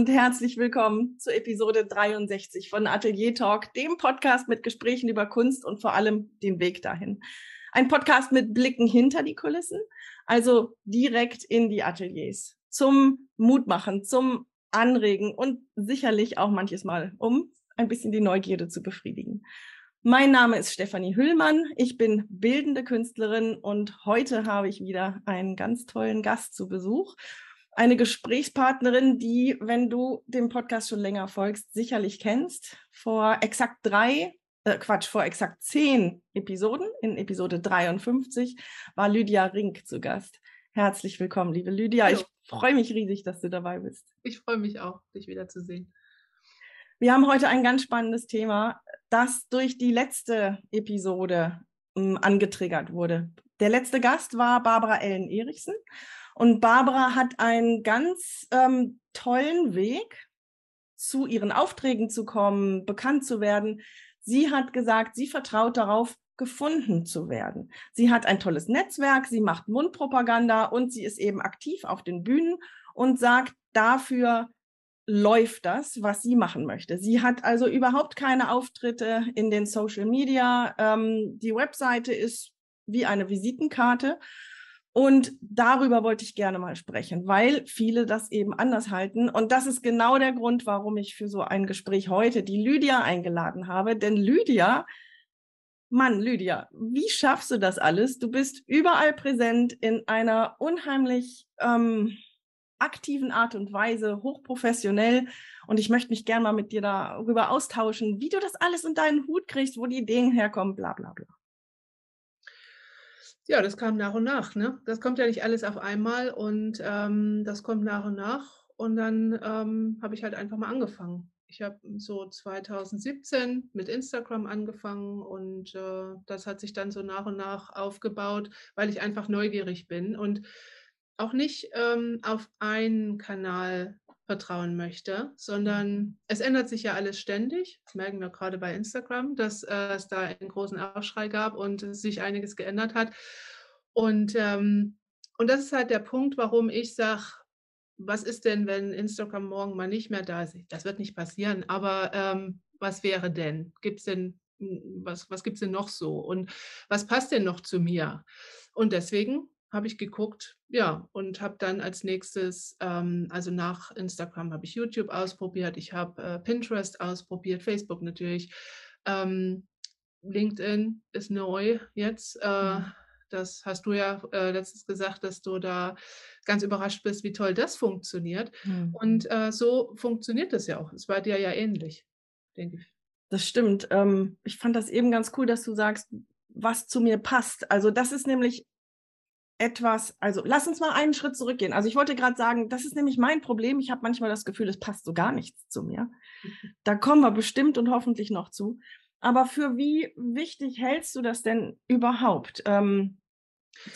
und herzlich willkommen zu Episode 63 von Atelier Talk, dem Podcast mit Gesprächen über Kunst und vor allem den Weg dahin. Ein Podcast mit Blicken hinter die Kulissen, also direkt in die Ateliers, zum Mutmachen, zum Anregen und sicherlich auch manches Mal, um ein bisschen die Neugierde zu befriedigen. Mein Name ist Stefanie Hüllmann. Ich bin bildende Künstlerin und heute habe ich wieder einen ganz tollen Gast zu Besuch. Eine Gesprächspartnerin, die, wenn du dem Podcast schon länger folgst, sicherlich kennst. Vor exakt drei, äh Quatsch, vor exakt zehn Episoden, in Episode 53, war Lydia Rink zu Gast. Herzlich willkommen, liebe Lydia. Hallo. Ich freue mich riesig, dass du dabei bist. Ich freue mich auch, dich wiederzusehen. Wir haben heute ein ganz spannendes Thema, das durch die letzte Episode ähm, angetriggert wurde. Der letzte Gast war Barbara Ellen Erichsen und Barbara hat einen ganz ähm, tollen Weg, zu ihren Aufträgen zu kommen, bekannt zu werden. Sie hat gesagt, sie vertraut darauf, gefunden zu werden. Sie hat ein tolles Netzwerk, sie macht Mundpropaganda und sie ist eben aktiv auf den Bühnen und sagt dafür, läuft das, was sie machen möchte. Sie hat also überhaupt keine Auftritte in den Social Media. Ähm, die Webseite ist wie eine Visitenkarte. Und darüber wollte ich gerne mal sprechen, weil viele das eben anders halten. Und das ist genau der Grund, warum ich für so ein Gespräch heute die Lydia eingeladen habe. Denn Lydia, Mann, Lydia, wie schaffst du das alles? Du bist überall präsent in einer unheimlich ähm, aktiven Art und Weise, hochprofessionell. Und ich möchte mich gerne mal mit dir darüber austauschen, wie du das alles in deinen Hut kriegst, wo die Ideen herkommen, bla bla bla. Ja, das kam nach und nach. Ne? Das kommt ja nicht alles auf einmal und ähm, das kommt nach und nach. Und dann ähm, habe ich halt einfach mal angefangen. Ich habe so 2017 mit Instagram angefangen und äh, das hat sich dann so nach und nach aufgebaut, weil ich einfach neugierig bin. Und auch nicht ähm, auf einen Kanal vertrauen möchte, sondern es ändert sich ja alles ständig. Das merken wir gerade bei Instagram, dass äh, es da einen großen Aufschrei gab und sich einiges geändert hat. Und, ähm, und das ist halt der Punkt, warum ich sage, was ist denn, wenn Instagram morgen mal nicht mehr da ist? Das wird nicht passieren, aber ähm, was wäre denn? Gibt es denn, hm, was, was gibt es denn noch so? Und was passt denn noch zu mir? Und deswegen habe ich geguckt, ja, und habe dann als nächstes, ähm, also nach Instagram habe ich YouTube ausprobiert, ich habe äh, Pinterest ausprobiert, Facebook natürlich. Ähm, LinkedIn ist neu jetzt. Äh, mhm. Das hast du ja äh, letztens gesagt, dass du da ganz überrascht bist, wie toll das funktioniert. Mhm. Und äh, so funktioniert das ja auch. Es war dir ja ähnlich, denke ich. Das stimmt. Ähm, ich fand das eben ganz cool, dass du sagst, was zu mir passt. Also das ist nämlich etwas, also lass uns mal einen Schritt zurückgehen. Also ich wollte gerade sagen, das ist nämlich mein Problem. Ich habe manchmal das Gefühl, es passt so gar nichts zu mir. Da kommen wir bestimmt und hoffentlich noch zu. Aber für wie wichtig hältst du das denn überhaupt? Ähm,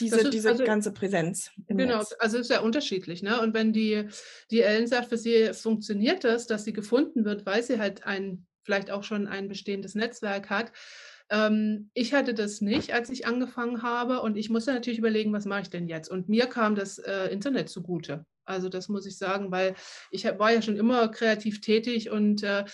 diese, ist, diese also, ganze Präsenz. genau, Netz. also ist ja unterschiedlich. Ne? Und wenn die, die Ellen sagt, für sie funktioniert das, dass sie gefunden wird, weil sie halt ein, vielleicht auch schon ein bestehendes Netzwerk hat, ähm, ich hatte das nicht, als ich angefangen habe und ich musste natürlich überlegen, was mache ich denn jetzt? Und mir kam das äh, Internet zugute. Also das muss ich sagen, weil ich war ja schon immer kreativ tätig und äh,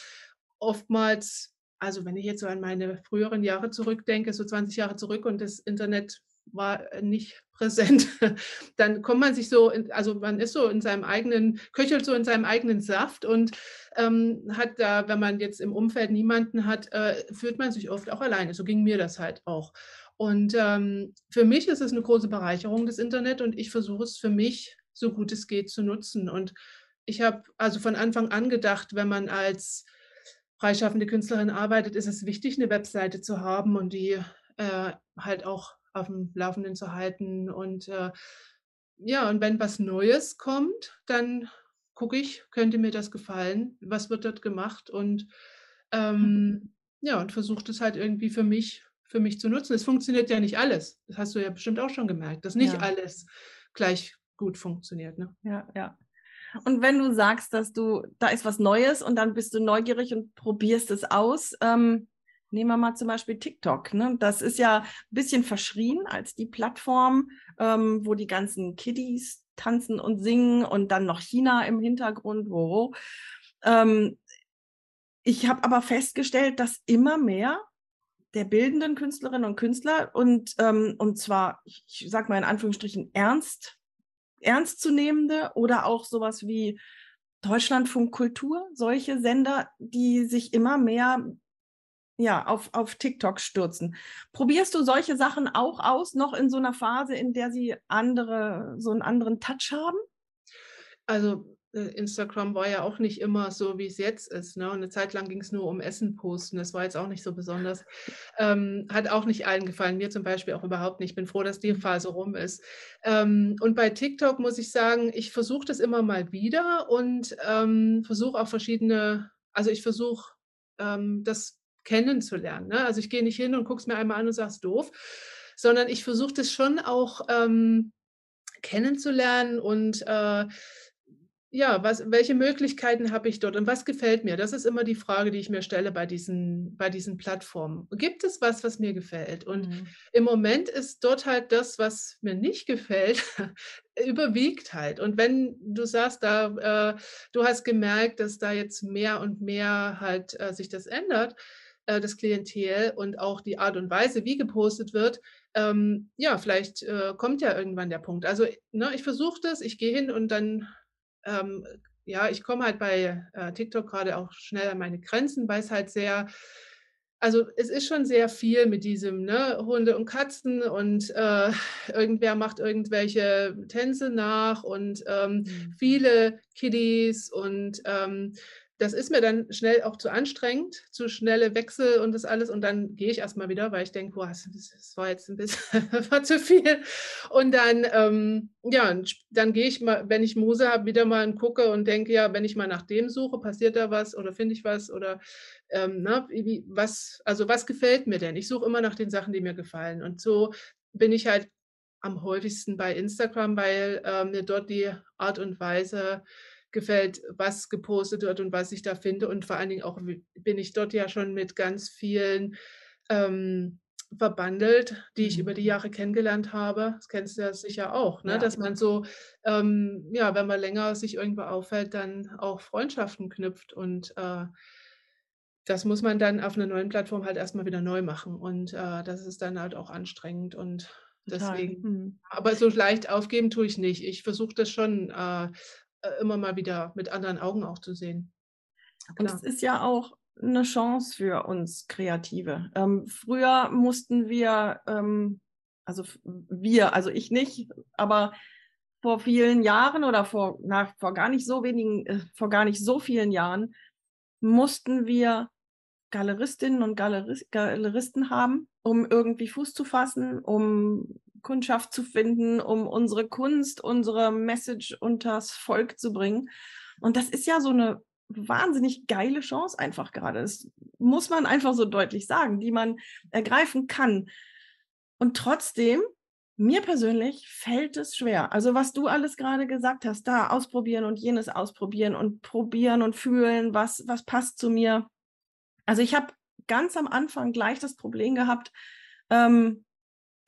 oftmals, also wenn ich jetzt so an meine früheren Jahre zurückdenke, so 20 Jahre zurück und das Internet war äh, nicht präsent, dann kommt man sich so, in, also man ist so in seinem eigenen, köchelt so in seinem eigenen Saft und ähm, hat da, wenn man jetzt im Umfeld niemanden hat, äh, fühlt man sich oft auch alleine. So ging mir das halt auch. Und ähm, für mich ist es eine große Bereicherung, das Internet, und ich versuche es für mich so gut es geht zu nutzen. Und ich habe also von Anfang an gedacht, wenn man als freischaffende Künstlerin arbeitet, ist es wichtig, eine Webseite zu haben und die äh, halt auch auf dem Laufenden zu halten. Und äh, ja, und wenn was Neues kommt, dann gucke ich, könnte mir das gefallen, was wird dort gemacht und ähm, mhm. ja, und versuche das halt irgendwie für mich, für mich zu nutzen. Es funktioniert ja nicht alles. Das hast du ja bestimmt auch schon gemerkt, dass nicht ja. alles gleich gut funktioniert. Ne? Ja, ja. Und wenn du sagst, dass du, da ist was Neues und dann bist du neugierig und probierst es aus, ähm, Nehmen wir mal zum Beispiel TikTok. Ne? Das ist ja ein bisschen verschrien als die Plattform, ähm, wo die ganzen Kiddies tanzen und singen und dann noch China im Hintergrund. Wo. Ähm, ich habe aber festgestellt, dass immer mehr der bildenden Künstlerinnen und Künstler und, ähm, und zwar, ich, ich sage mal in Anführungsstrichen, ernst, ernstzunehmende oder auch sowas wie Deutschlandfunk Kultur, solche Sender, die sich immer mehr ja, auf, auf TikTok stürzen. Probierst du solche Sachen auch aus, noch in so einer Phase, in der sie andere, so einen anderen Touch haben? Also äh, Instagram war ja auch nicht immer so, wie es jetzt ist. Ne? Und eine Zeit lang ging es nur um Essen posten. Das war jetzt auch nicht so besonders. Ähm, hat auch nicht allen gefallen. Mir zum Beispiel auch überhaupt nicht. Ich bin froh, dass die Phase rum ist. Ähm, und bei TikTok muss ich sagen, ich versuche das immer mal wieder und ähm, versuche auch verschiedene, also ich versuche ähm, das kennenzulernen. Ne? Also ich gehe nicht hin und gucke es mir einmal an und sage es doof, sondern ich versuche das schon auch ähm, kennenzulernen und äh, ja, was, welche Möglichkeiten habe ich dort und was gefällt mir? Das ist immer die Frage, die ich mir stelle bei diesen, bei diesen Plattformen. Gibt es was, was mir gefällt? Und mhm. im Moment ist dort halt das, was mir nicht gefällt, überwiegt halt. Und wenn du sagst, da, äh, du hast gemerkt, dass da jetzt mehr und mehr halt äh, sich das ändert, äh, das Klientel und auch die Art und Weise, wie gepostet wird, ähm, ja, vielleicht äh, kommt ja irgendwann der Punkt. Also, ne, ich versuche das, ich gehe hin und dann ähm, ja, ich komme halt bei äh, TikTok gerade auch schnell an meine Grenzen, weil es halt sehr, also es ist schon sehr viel mit diesem ne, Hunde und Katzen und äh, irgendwer macht irgendwelche Tänze nach und ähm, mhm. viele Kiddies und ähm, das ist mir dann schnell auch zu anstrengend, zu schnelle Wechsel und das alles. Und dann gehe ich erstmal wieder, weil ich denke, boah, das, war jetzt ein bisschen war zu viel. Und dann, ähm, ja, dann gehe ich mal, wenn ich Muse habe, wieder mal und gucke und denke, ja, wenn ich mal nach dem suche, passiert da was oder finde ich was oder ähm, na, wie, was, also was gefällt mir denn? Ich suche immer nach den Sachen, die mir gefallen. Und so bin ich halt am häufigsten bei Instagram, weil äh, mir dort die Art und Weise gefällt, was gepostet wird und was ich da finde. Und vor allen Dingen auch bin ich dort ja schon mit ganz vielen ähm, verbandelt, die ich über die mhm. Jahre kennengelernt habe. Das kennst du ja sicher auch, ne? Ja. dass man so, ähm, ja, wenn man länger sich irgendwo aufhält, dann auch Freundschaften knüpft und äh, das muss man dann auf einer neuen Plattform halt erstmal wieder neu machen und äh, das ist dann halt auch anstrengend und deswegen, mhm. aber so leicht aufgeben tue ich nicht. Ich versuche das schon äh, äh, immer mal wieder mit anderen Augen auch zu sehen. Und es ist ja auch eine Chance für uns Kreative. Ähm, früher mussten wir, ähm, also wir, also ich nicht, aber vor vielen Jahren oder vor, na, vor gar nicht so wenigen, äh, vor gar nicht so vielen Jahren mussten wir Galeristinnen und Galerist, Galeristen haben, um irgendwie Fuß zu fassen, um Kundschaft zu finden, um unsere Kunst, unsere Message unters Volk zu bringen. Und das ist ja so eine wahnsinnig geile Chance einfach gerade. Das muss man einfach so deutlich sagen, die man ergreifen kann. Und trotzdem, mir persönlich fällt es schwer. Also was du alles gerade gesagt hast, da ausprobieren und jenes ausprobieren und probieren und fühlen, was, was passt zu mir. Also ich habe ganz am Anfang gleich das Problem gehabt, ähm,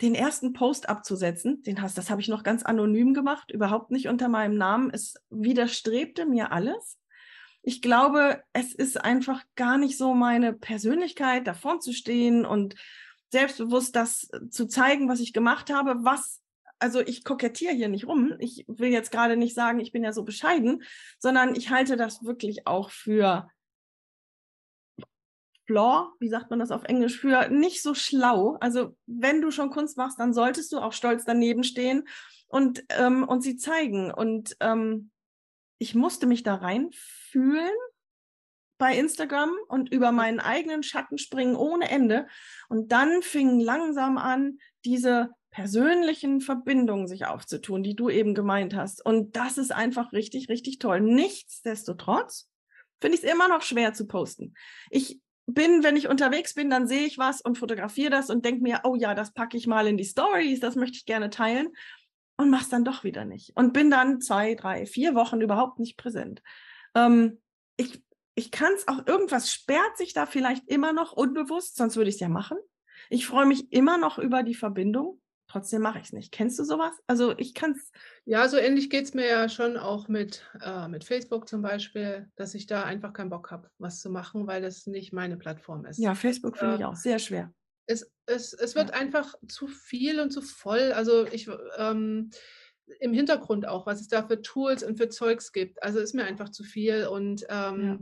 den ersten Post abzusetzen. Den hast, das habe ich noch ganz anonym gemacht, überhaupt nicht unter meinem Namen. Es widerstrebte mir alles. Ich glaube, es ist einfach gar nicht so meine Persönlichkeit, davon zu stehen und selbstbewusst das zu zeigen, was ich gemacht habe, was also ich kokettiere hier nicht rum. Ich will jetzt gerade nicht sagen, ich bin ja so bescheiden, sondern ich halte das wirklich auch für flaw, wie sagt man das auf Englisch, für nicht so schlau. Also wenn du schon Kunst machst, dann solltest du auch stolz daneben stehen und, ähm, und sie zeigen. Und ähm, ich musste mich da reinfühlen bei Instagram und über meinen eigenen Schatten springen ohne Ende. Und dann fingen langsam an, diese persönlichen Verbindungen sich aufzutun, die du eben gemeint hast. Und das ist einfach richtig, richtig toll. Nichtsdestotrotz finde ich es immer noch schwer zu posten. Ich bin, wenn ich unterwegs bin, dann sehe ich was und fotografiere das und denke mir, oh ja, das packe ich mal in die Stories, das möchte ich gerne teilen und mache es dann doch wieder nicht und bin dann zwei, drei, vier Wochen überhaupt nicht präsent. Ähm, ich ich kann es auch, irgendwas sperrt sich da vielleicht immer noch unbewusst, sonst würde ich es ja machen. Ich freue mich immer noch über die Verbindung, trotzdem mache ich es nicht. Kennst du sowas? Also ich kann es. Ja, so ähnlich geht es mir ja schon auch mit, äh, mit Facebook zum Beispiel, dass ich da einfach keinen Bock habe, was zu machen, weil das nicht meine Plattform ist. Ja, Facebook finde äh, ich auch sehr schwer. Es, es, es wird ja. einfach zu viel und zu voll. Also ich ähm, im Hintergrund auch, was es da für Tools und für Zeugs gibt. Also ist mir einfach zu viel und ähm, ja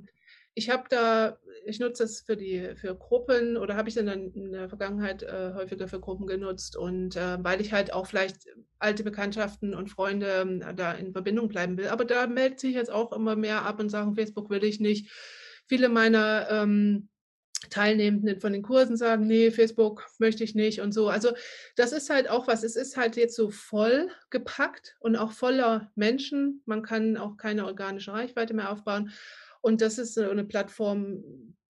ich habe da, ich nutze das für die für Gruppen oder habe ich dann in der Vergangenheit äh, häufiger für Gruppen genutzt und äh, weil ich halt auch vielleicht alte Bekanntschaften und Freunde äh, da in Verbindung bleiben will. Aber da meldet sich jetzt auch immer mehr ab und sagen, Facebook will ich nicht. Viele meiner ähm, Teilnehmenden von den Kursen sagen, nee, Facebook möchte ich nicht und so. Also das ist halt auch was, es ist halt jetzt so voll gepackt und auch voller Menschen. Man kann auch keine organische Reichweite mehr aufbauen. Und das ist eine Plattform,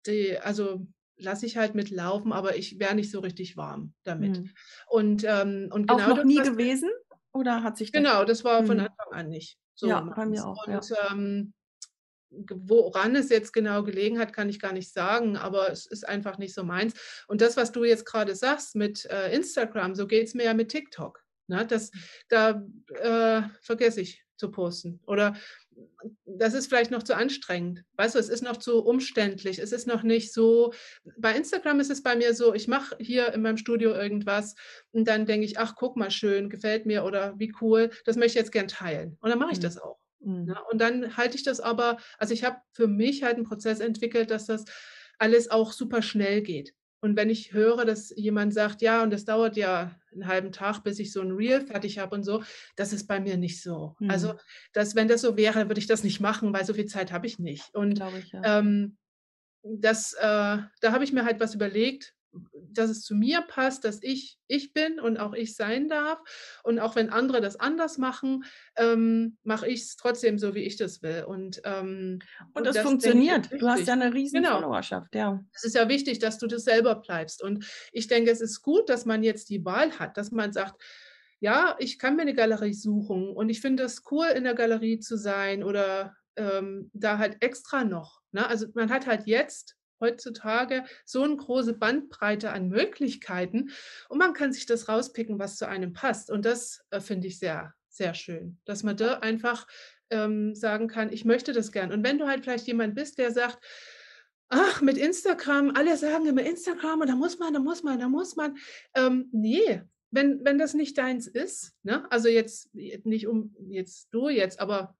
die, also lasse ich halt mitlaufen, aber ich wäre nicht so richtig warm damit. Mhm. Und, ähm, und genau auch noch das, nie gewesen? Oder hat sich das Genau, das war mhm. von Anfang an nicht. So ja, bei mir auch. Und ja. ähm, woran es jetzt genau gelegen hat, kann ich gar nicht sagen, aber es ist einfach nicht so meins. Und das, was du jetzt gerade sagst mit äh, Instagram, so geht es mir ja mit TikTok. Ne? Das, mhm. da äh, vergesse ich zu posten. Oder das ist vielleicht noch zu anstrengend. Weißt du, es ist noch zu umständlich. Es ist noch nicht so. Bei Instagram ist es bei mir so, ich mache hier in meinem Studio irgendwas und dann denke ich, ach, guck mal schön, gefällt mir oder wie cool, das möchte ich jetzt gern teilen. Und dann mache ich mhm. das auch. Mhm. Ne? Und dann halte ich das aber, also ich habe für mich halt einen Prozess entwickelt, dass das alles auch super schnell geht. Und wenn ich höre, dass jemand sagt, ja, und das dauert ja einen halben Tag, bis ich so ein Reel fertig habe und so, das ist bei mir nicht so. Mhm. Also, dass, wenn das so wäre, würde ich das nicht machen, weil so viel Zeit habe ich nicht. Und ich, ja. ähm, das, äh, da habe ich mir halt was überlegt, dass es zu mir passt, dass ich ich bin und auch ich sein darf. Und auch wenn andere das anders machen, ähm, mache ich es trotzdem so, wie ich das will. Und, ähm, und, das funktioniert. Du hast ja eine riesen genau. Followerschaft, ja. Es ist ja wichtig, dass du das selber bleibst. Und ich denke, es ist gut, dass man jetzt die Wahl hat, dass man sagt, ja, ich kann mir eine Galerie suchen und ich finde es cool, in der Galerie zu sein oder ähm, da halt extra noch. Ne? Also man hat halt jetzt heutzutage so eine große Bandbreite an Möglichkeiten und man kann sich das rauspicken, was zu einem passt. Und das äh, finde ich sehr, sehr schön, dass man da einfach ähm, sagen kann, ich möchte das gern. Und wenn du halt vielleicht jemand bist, der sagt, ach, mit Instagram, alle sagen immer Instagram und da muss man, da muss man, da muss man. Ähm, nee, wenn, wenn das nicht deins ist, ne? also jetzt nicht um jetzt du jetzt, aber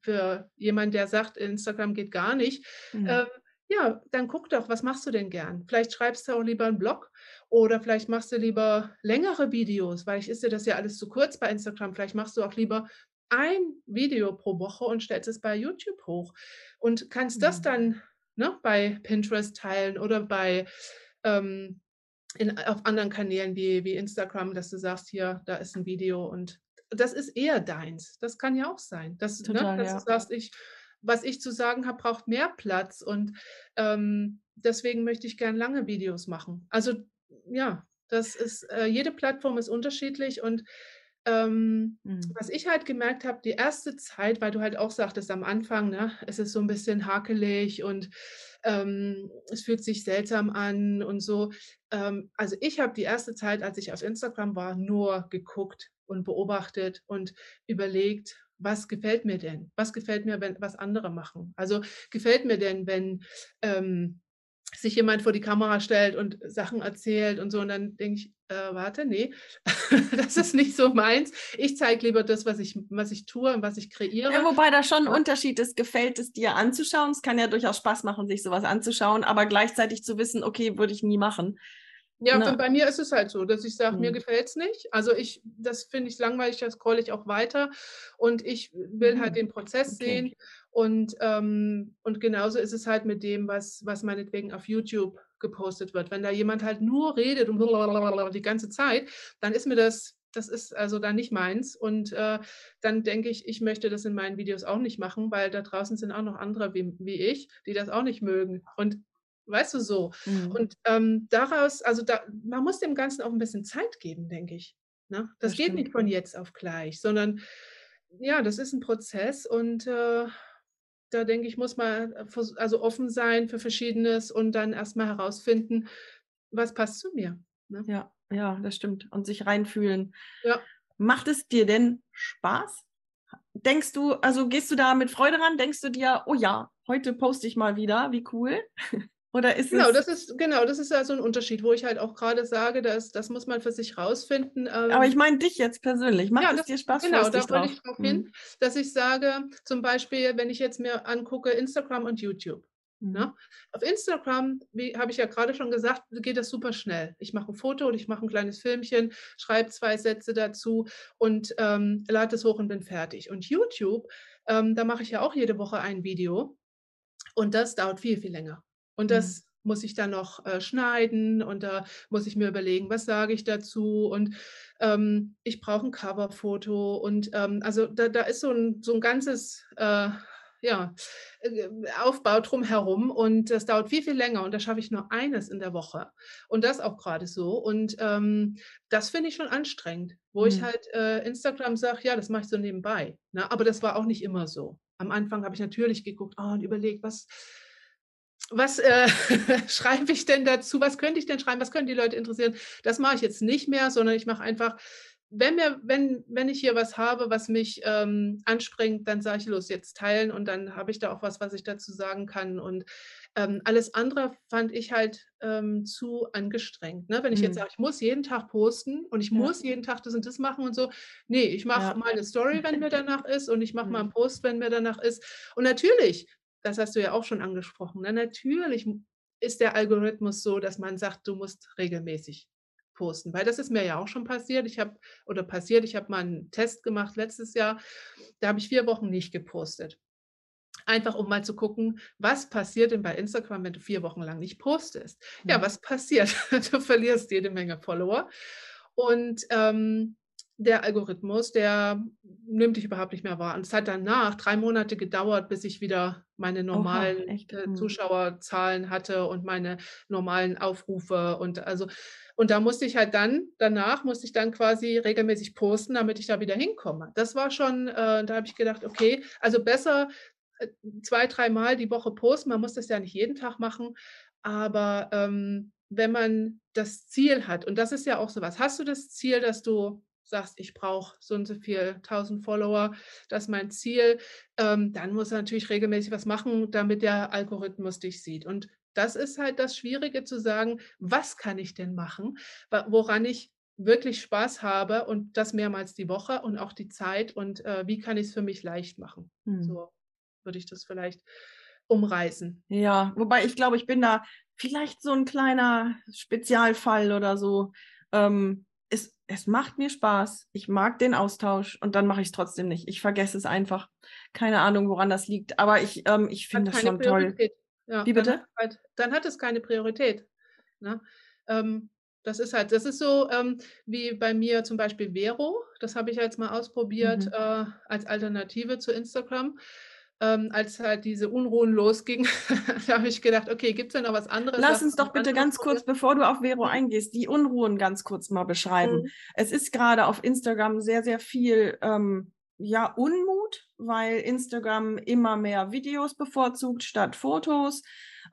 für jemand, der sagt, Instagram geht gar nicht, mhm. ähm, ja, dann guck doch, was machst du denn gern? Vielleicht schreibst du auch lieber einen Blog oder vielleicht machst du lieber längere Videos, weil ich ist dir das ja alles zu kurz bei Instagram. Vielleicht machst du auch lieber ein Video pro Woche und stellst es bei YouTube hoch und kannst das mhm. dann ne, bei Pinterest teilen oder bei ähm, in, auf anderen Kanälen wie, wie Instagram, dass du sagst, hier, da ist ein Video und das ist eher deins. Das kann ja auch sein. Dass, ne, Total, ne, dass ja. du sagst, ich was ich zu sagen habe, braucht mehr Platz und ähm, deswegen möchte ich gern lange Videos machen. Also ja, das ist, äh, jede Plattform ist unterschiedlich und ähm, mhm. was ich halt gemerkt habe, die erste Zeit, weil du halt auch sagtest am Anfang, ne, es ist so ein bisschen hakelig und ähm, es fühlt sich seltsam an und so. Ähm, also ich habe die erste Zeit, als ich auf Instagram war, nur geguckt und beobachtet und überlegt, was gefällt mir denn? Was gefällt mir, wenn was andere machen? Also gefällt mir denn, wenn ähm, sich jemand vor die Kamera stellt und Sachen erzählt und so und dann denke ich, äh, warte, nee, das ist nicht so meins. Ich zeige lieber das, was ich, was ich tue und was ich kreiere. Ja, wobei da schon ein Unterschied ist, gefällt es dir anzuschauen. Es kann ja durchaus Spaß machen, sich sowas anzuschauen, aber gleichzeitig zu wissen, okay, würde ich nie machen. Ja, Na. bei mir ist es halt so, dass ich sage, mhm. mir gefällt es nicht. Also ich, das finde ich langweilig, das scrolle ich auch weiter und ich will halt mhm. den Prozess okay. sehen. Und, ähm, und genauso ist es halt mit dem, was, was meinetwegen auf YouTube gepostet wird. Wenn da jemand halt nur redet und die ganze Zeit, dann ist mir das, das ist also dann nicht meins. Und äh, dann denke ich, ich möchte das in meinen Videos auch nicht machen, weil da draußen sind auch noch andere wie, wie ich, die das auch nicht mögen. Und Weißt du so? Mhm. Und ähm, daraus, also da, man muss dem Ganzen auch ein bisschen Zeit geben, denke ich. Ne? Das, das geht stimmt. nicht von jetzt auf gleich, sondern ja, das ist ein Prozess und äh, da denke ich, muss man äh, also offen sein für Verschiedenes und dann erstmal herausfinden, was passt zu mir. Ne? Ja, ja, das stimmt. Und sich reinfühlen. Ja. Macht es dir denn Spaß? Denkst du, also gehst du da mit Freude ran? Denkst du dir, oh ja, heute poste ich mal wieder, wie cool? Oder ist genau, das ist genau, das ist ja so ein Unterschied, wo ich halt auch gerade sage, dass das muss man für sich rausfinden. Ähm, Aber ich meine dich jetzt persönlich. Macht ja, es dir Spaß? Genau, da wollte ich darauf hin, mhm. dass ich sage, zum Beispiel, wenn ich jetzt mir angucke Instagram und YouTube. Mhm. Ne? Auf Instagram, wie habe ich ja gerade schon gesagt, geht das super schnell. Ich mache ein Foto und ich mache ein kleines Filmchen, schreibe zwei Sätze dazu und ähm, lade es hoch und bin fertig. Und YouTube, ähm, da mache ich ja auch jede Woche ein Video und das dauert viel, viel länger. Und das mhm. muss ich dann noch äh, schneiden und da muss ich mir überlegen, was sage ich dazu und ähm, ich brauche ein Coverfoto und ähm, also da, da ist so ein, so ein ganzes äh, ja, äh, Aufbau drumherum und das dauert viel, viel länger und da schaffe ich nur eines in der Woche und das auch gerade so und ähm, das finde ich schon anstrengend, wo mhm. ich halt äh, Instagram sage, ja, das mache ich so nebenbei, ne? aber das war auch nicht immer so. Am Anfang habe ich natürlich geguckt oh, und überlegt, was, was äh, schreibe ich denn dazu? Was könnte ich denn schreiben? Was können die Leute interessieren? Das mache ich jetzt nicht mehr, sondern ich mache einfach, wenn, mir, wenn, wenn ich hier was habe, was mich ähm, anspringt, dann sage ich los, jetzt teilen und dann habe ich da auch was, was ich dazu sagen kann. Und ähm, alles andere fand ich halt ähm, zu angestrengt. Ne? Wenn ich mhm. jetzt sage, ich muss jeden Tag posten und ich ja. muss jeden Tag das und das machen und so. Nee, ich mache ja. mal eine Story, wenn mir danach ist und ich mache mhm. mal einen Post, wenn mir danach ist. Und natürlich das hast du ja auch schon angesprochen. Ne? Natürlich ist der Algorithmus so, dass man sagt, du musst regelmäßig posten, weil das ist mir ja auch schon passiert. Ich habe oder passiert, ich habe mal einen Test gemacht letztes Jahr, da habe ich vier Wochen nicht gepostet. Einfach um mal zu gucken, was passiert denn bei Instagram, wenn du vier Wochen lang nicht postest. Ja, ja was passiert? Du verlierst jede Menge Follower. Und ähm, der Algorithmus, der nimmt dich überhaupt nicht mehr wahr. Und es hat danach drei Monate gedauert, bis ich wieder meine normalen Oha, äh, hm. Zuschauerzahlen hatte und meine normalen Aufrufe und also und da musste ich halt dann danach musste ich dann quasi regelmäßig posten, damit ich da wieder hinkomme. Das war schon, äh, da habe ich gedacht, okay, also besser äh, zwei, dreimal die Woche posten. Man muss das ja nicht jeden Tag machen, aber ähm, wenn man das Ziel hat und das ist ja auch sowas. Hast du das Ziel, dass du sagst, ich brauche so und so viel 1000 Follower, das ist mein Ziel, ähm, dann muss er natürlich regelmäßig was machen, damit der Algorithmus dich sieht. Und das ist halt das Schwierige zu sagen, was kann ich denn machen, woran ich wirklich Spaß habe und das mehrmals die Woche und auch die Zeit und äh, wie kann ich es für mich leicht machen. Hm. So würde ich das vielleicht umreißen. Ja, wobei ich glaube, ich bin da vielleicht so ein kleiner Spezialfall oder so. Ähm, es, es macht mir Spaß. Ich mag den Austausch und dann mache ich es trotzdem nicht. Ich vergesse es einfach. Keine Ahnung, woran das liegt. Aber ich, ähm, ich finde das schon Priorität. toll. Ja, Wie bitte? Dann hat, halt, dann hat, es keine Priorität. Ne? Ähm, das ist halt, das ist so ähm, wie bei mir zum Beispiel Vero. Das habe ich jetzt mal ausprobiert mhm. äh, als Alternative zu Instagram ähm, als halt diese Unruhen losgingen, da habe ich gedacht, okay, gibt es denn noch was anderes? Lass uns doch bitte ganz kurz, bevor du auf Vero eingehst, die Unruhen ganz kurz mal beschreiben. Mhm. Es ist gerade auf Instagram sehr, sehr viel ähm, ja, Unmut, weil Instagram immer mehr Videos bevorzugt statt Fotos.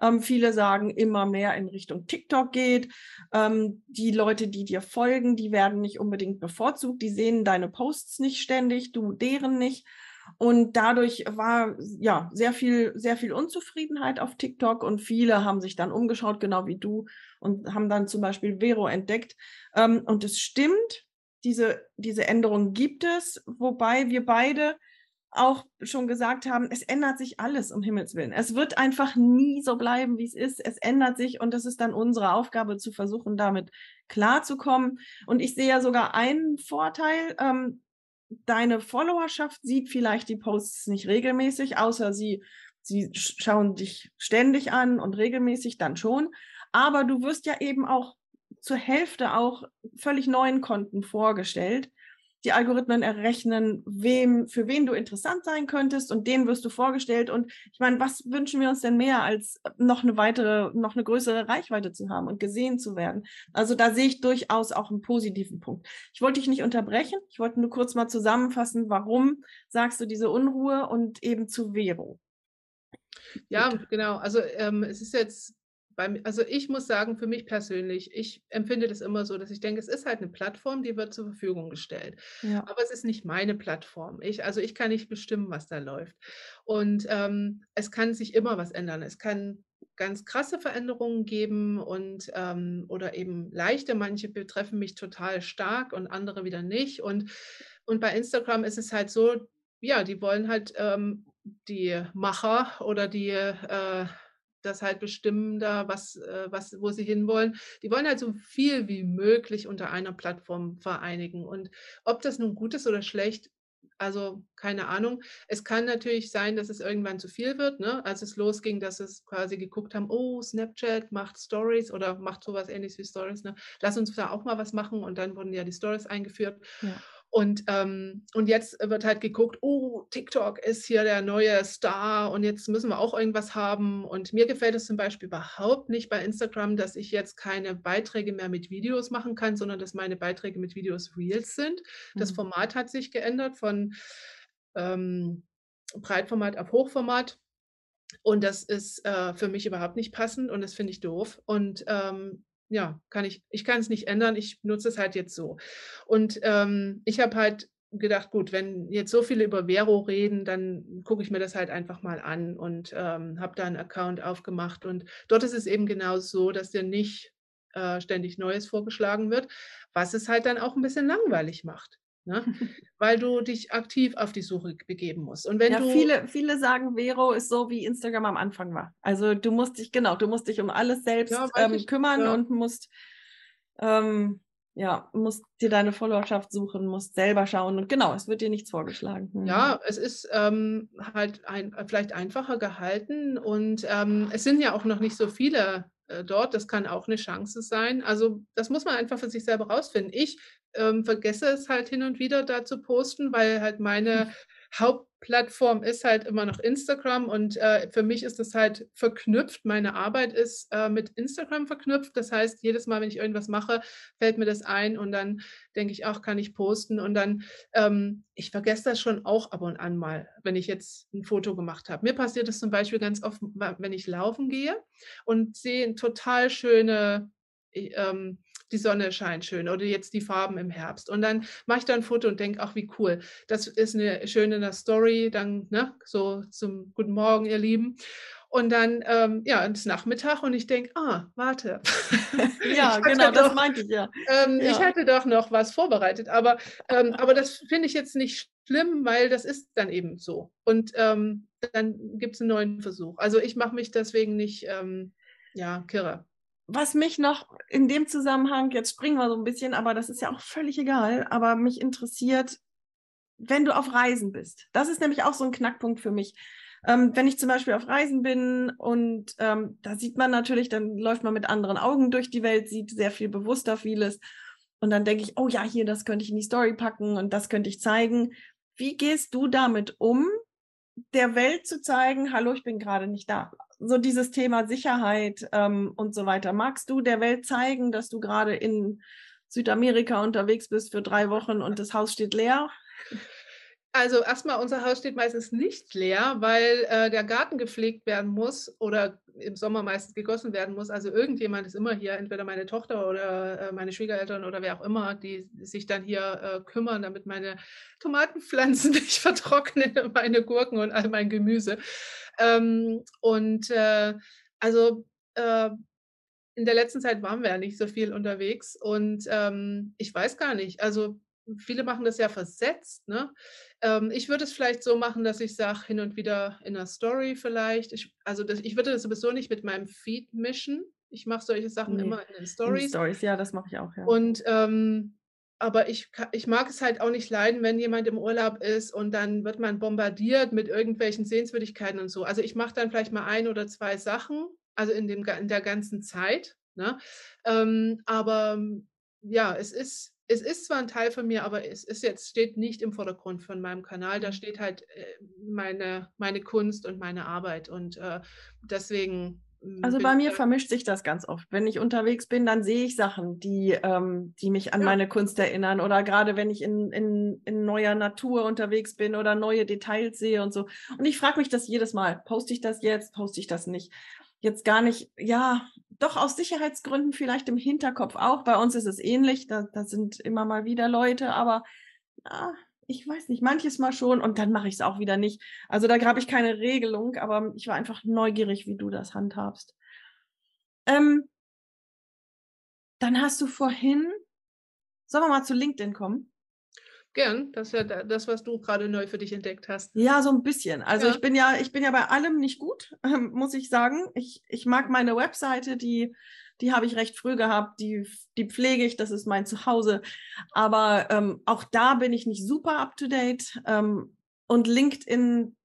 Ähm, viele sagen, immer mehr in Richtung TikTok geht. Ähm, die Leute, die dir folgen, die werden nicht unbedingt bevorzugt. Die sehen deine Posts nicht ständig, du deren nicht. Und dadurch war ja sehr viel, sehr viel Unzufriedenheit auf TikTok und viele haben sich dann umgeschaut, genau wie du, und haben dann zum Beispiel Vero entdeckt. Ähm, und es stimmt, diese, diese Änderung gibt es, wobei wir beide auch schon gesagt haben, es ändert sich alles, um Himmels Willen. Es wird einfach nie so bleiben, wie es ist. Es ändert sich und das ist dann unsere Aufgabe, zu versuchen, damit klarzukommen. Und ich sehe ja sogar einen Vorteil. Ähm, deine Followerschaft sieht vielleicht die Posts nicht regelmäßig, außer sie, sie schauen dich ständig an und regelmäßig dann schon. Aber du wirst ja eben auch zur Hälfte auch völlig neuen Konten vorgestellt, die Algorithmen errechnen, wem, für wen du interessant sein könntest und denen wirst du vorgestellt. Und ich meine, was wünschen wir uns denn mehr, als noch eine weitere, noch eine größere Reichweite zu haben und gesehen zu werden? Also da sehe ich durchaus auch einen positiven Punkt. Ich wollte dich nicht unterbrechen. Ich wollte nur kurz mal zusammenfassen, warum sagst du diese Unruhe und eben zu Vero? Ja, genau. Also ähm, es ist jetzt also ich muss sagen, für mich persönlich, ich empfinde das immer so, dass ich denke, es ist halt eine Plattform, die wird zur Verfügung gestellt. Ja. Aber es ist nicht meine Plattform. Ich, also ich kann nicht bestimmen, was da läuft. Und ähm, es kann sich immer was ändern. Es kann ganz krasse Veränderungen geben und ähm, oder eben leichte. Manche betreffen mich total stark und andere wieder nicht. Und, und bei Instagram ist es halt so, ja, die wollen halt ähm, die Macher oder die äh, das halt bestimmen da, was, äh, was, wo sie hinwollen. Die wollen halt so viel wie möglich unter einer Plattform vereinigen. Und ob das nun gut ist oder schlecht, also keine Ahnung. Es kann natürlich sein, dass es irgendwann zu viel wird. Ne? Als es losging, dass es quasi geguckt haben, oh, Snapchat macht Stories oder macht sowas ähnliches wie Stories. Ne? Lass uns da auch mal was machen. Und dann wurden ja die Stories eingeführt. Ja. Und, ähm, und jetzt wird halt geguckt, oh, TikTok ist hier der neue Star und jetzt müssen wir auch irgendwas haben. Und mir gefällt es zum Beispiel überhaupt nicht bei Instagram, dass ich jetzt keine Beiträge mehr mit Videos machen kann, sondern dass meine Beiträge mit Videos Reels sind. Das mhm. Format hat sich geändert von ähm, Breitformat auf Hochformat. Und das ist äh, für mich überhaupt nicht passend und das finde ich doof. Und ähm, ja, kann ich, ich kann es nicht ändern, ich nutze es halt jetzt so. Und ähm, ich habe halt gedacht, gut, wenn jetzt so viele über Vero reden, dann gucke ich mir das halt einfach mal an und ähm, habe da einen Account aufgemacht. Und dort ist es eben genau so, dass dir nicht äh, ständig Neues vorgeschlagen wird, was es halt dann auch ein bisschen langweilig macht. Ne? Weil du dich aktiv auf die Suche begeben musst. Und wenn ja, du viele, viele sagen, Vero ist so wie Instagram am Anfang war. Also du musst dich, genau, du musst dich um alles selbst ja, ähm, kümmern ja. und musst ähm, ja, musst dir deine Followerschaft suchen, musst selber schauen und genau, es wird dir nichts vorgeschlagen. Mhm. Ja, es ist ähm, halt ein, vielleicht einfacher gehalten und ähm, es sind ja auch noch nicht so viele äh, dort. Das kann auch eine Chance sein. Also das muss man einfach für sich selber rausfinden. Ich ähm, vergesse es halt hin und wieder da zu posten, weil halt meine Hauptplattform ist halt immer noch Instagram und äh, für mich ist das halt verknüpft. Meine Arbeit ist äh, mit Instagram verknüpft. Das heißt, jedes Mal, wenn ich irgendwas mache, fällt mir das ein und dann denke ich, auch kann ich posten und dann, ähm, ich vergesse das schon auch ab und an mal, wenn ich jetzt ein Foto gemacht habe. Mir passiert das zum Beispiel ganz oft, wenn ich laufen gehe und sehe total schöne ähm, die Sonne scheint schön oder jetzt die Farben im Herbst. Und dann mache ich da ein Foto und denke, ach, wie cool. Das ist eine schöne Story, dann ne, so zum Guten Morgen, ihr Lieben. Und dann, ähm, ja, es ist Nachmittag und ich denke, ah, warte. ja, genau, doch, das meinte ich ja. Ähm, ja. Ich hatte doch noch was vorbereitet, aber, ähm, aber das finde ich jetzt nicht schlimm, weil das ist dann eben so. Und ähm, dann gibt es einen neuen Versuch. Also ich mache mich deswegen nicht, ähm, ja, kirre was mich noch in dem Zusammenhang, jetzt springen wir so ein bisschen, aber das ist ja auch völlig egal, aber mich interessiert, wenn du auf Reisen bist. Das ist nämlich auch so ein Knackpunkt für mich. Ähm, wenn ich zum Beispiel auf Reisen bin und ähm, da sieht man natürlich, dann läuft man mit anderen Augen durch die Welt, sieht sehr viel bewusster vieles. Und dann denke ich, oh ja, hier, das könnte ich in die Story packen und das könnte ich zeigen. Wie gehst du damit um, der Welt zu zeigen, hallo, ich bin gerade nicht da? So dieses Thema Sicherheit ähm, und so weiter. Magst du der Welt zeigen, dass du gerade in Südamerika unterwegs bist für drei Wochen und das Haus steht leer? Also erstmal, unser Haus steht meistens nicht leer, weil äh, der Garten gepflegt werden muss oder im Sommer meistens gegossen werden muss. Also irgendjemand ist immer hier, entweder meine Tochter oder äh, meine Schwiegereltern oder wer auch immer, die sich dann hier äh, kümmern, damit meine Tomatenpflanzen nicht vertrocknen, meine Gurken und all mein Gemüse. Ähm, und äh, also äh, in der letzten Zeit waren wir ja nicht so viel unterwegs und ähm, ich weiß gar nicht, also viele machen das ja versetzt. Ne? Ähm, ich würde es vielleicht so machen, dass ich sage, hin und wieder in einer Story vielleicht. Ich, also das, ich würde das sowieso nicht mit meinem Feed mischen. Ich mache solche Sachen nee. immer in den Stories. In Stories, ja, das mache ich auch. Ja. Und ähm, aber ich, ich mag es halt auch nicht leiden, wenn jemand im Urlaub ist und dann wird man bombardiert mit irgendwelchen Sehenswürdigkeiten und so. Also ich mache dann vielleicht mal ein oder zwei Sachen, also in, dem, in der ganzen Zeit. Ne? Ähm, aber ja, es ist, es ist zwar ein Teil von mir, aber es ist jetzt, steht nicht im Vordergrund von meinem Kanal. Da mhm. steht halt äh, meine, meine Kunst und meine Arbeit. Und äh, deswegen Also bei mir vermischt sich das ganz oft. Wenn ich unterwegs bin, dann sehe ich Sachen, die, ähm, die mich an Ja. meine Kunst erinnern. Oder gerade wenn ich in, in, in neuer Natur unterwegs bin oder neue Details sehe und so. Und ich frage mich das jedes Mal. Poste ich das jetzt? Poste ich das nicht? Jetzt gar nicht, ja, doch aus Sicherheitsgründen vielleicht im Hinterkopf auch. Bei uns ist es ähnlich. Da, da sind immer mal wieder Leute, aber ah, ich weiß nicht, manches Mal schon und dann mache ich es auch wieder nicht. Also da habe ich keine Regelung, aber ich war einfach neugierig, wie du das handhabst. Ähm, dann hast du vorhin, sollen wir mal zu LinkedIn kommen? Gern, das ist ja da das, was du gerade neu für dich entdeckt hast. Ja, so ein bisschen. Also Ja. ich bin ja, ich bin ja bei allem nicht gut, ähm, muss ich sagen. Ich, ich mag meine Webseite, die, die habe ich recht früh gehabt, die, die pflege ich, das ist mein Zuhause. Aber ähm, auch da bin ich nicht super up to date. Ähm, und LinkedIn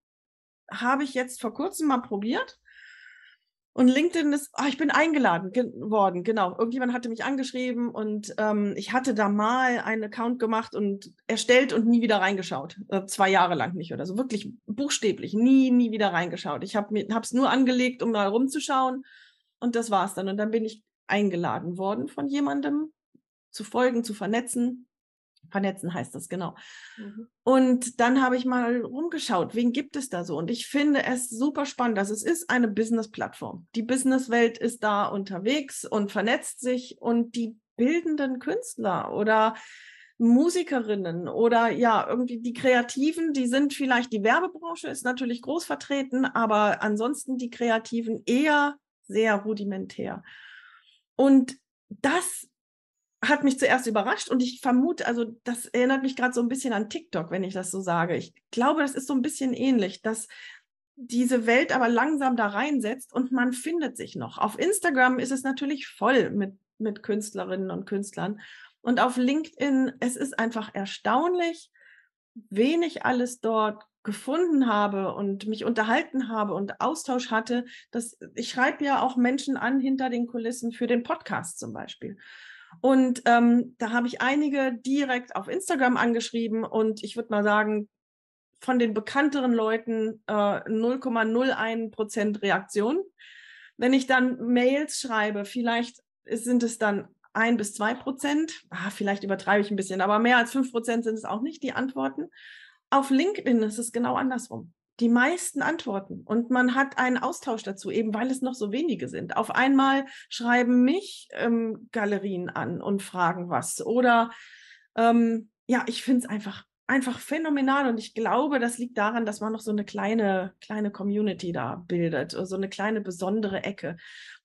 habe ich jetzt vor kurzem mal probiert. Und LinkedIn ist, ah, ich bin eingeladen ge worden, genau. Irgendjemand hatte mich angeschrieben und ähm, ich hatte da mal einen Account gemacht und erstellt und nie wieder reingeschaut. Äh, zwei Jahre lang nicht oder so. Wirklich buchstäblich, nie, nie wieder reingeschaut. Ich habe es nur angelegt, um mal rumzuschauen und das war's dann. Und dann bin ich eingeladen worden von jemandem zu folgen, zu vernetzen. Vernetzen heißt das, genau. Mhm. Und dann habe ich mal rumgeschaut, wen gibt es da so? Und ich finde es super spannend. Also es ist eine Business-Plattform. Die Businesswelt ist da unterwegs und vernetzt sich und die bildenden Künstler oder Musikerinnen oder ja, irgendwie die Kreativen, die sind vielleicht, die Werbebranche ist natürlich groß vertreten, aber ansonsten die Kreativen eher sehr rudimentär. Und das hat mich zuerst überrascht und ich vermute, also das erinnert mich gerade so ein bisschen an TikTok, wenn ich das so sage. Ich glaube, das ist so ein bisschen ähnlich, dass diese Welt aber langsam da reinsetzt und man findet sich noch. Auf Instagram ist es natürlich voll mit, mit Künstlerinnen und Künstlern. Und auf LinkedIn, es ist einfach erstaunlich, wen ich alles dort gefunden habe und mich unterhalten habe und Austausch hatte. Das, ich schreibe ja auch Menschen an hinter den Kulissen für den Podcast zum Beispiel. Und ähm, da habe ich einige direkt auf Instagram angeschrieben und ich würde mal sagen, von den bekannteren Leuten äh, 0,01 Prozent Reaktion. Wenn ich dann Mails schreibe, vielleicht sind es dann ein bis zwei Prozent. Ah, vielleicht übertreibe ich ein bisschen, aber mehr als fünf Prozent sind es auch nicht, die Antworten. Auf LinkedIn ist es genau andersrum. Die meisten antworten und man hat einen Austausch dazu, eben weil es noch so wenige sind. Auf einmal schreiben mich ähm, Galerien an und fragen was. Oder ähm, ja, ich finde es einfach einfach phänomenal und ich glaube, das liegt daran, dass man noch so eine kleine kleine Community da bildet, so eine kleine besondere Ecke.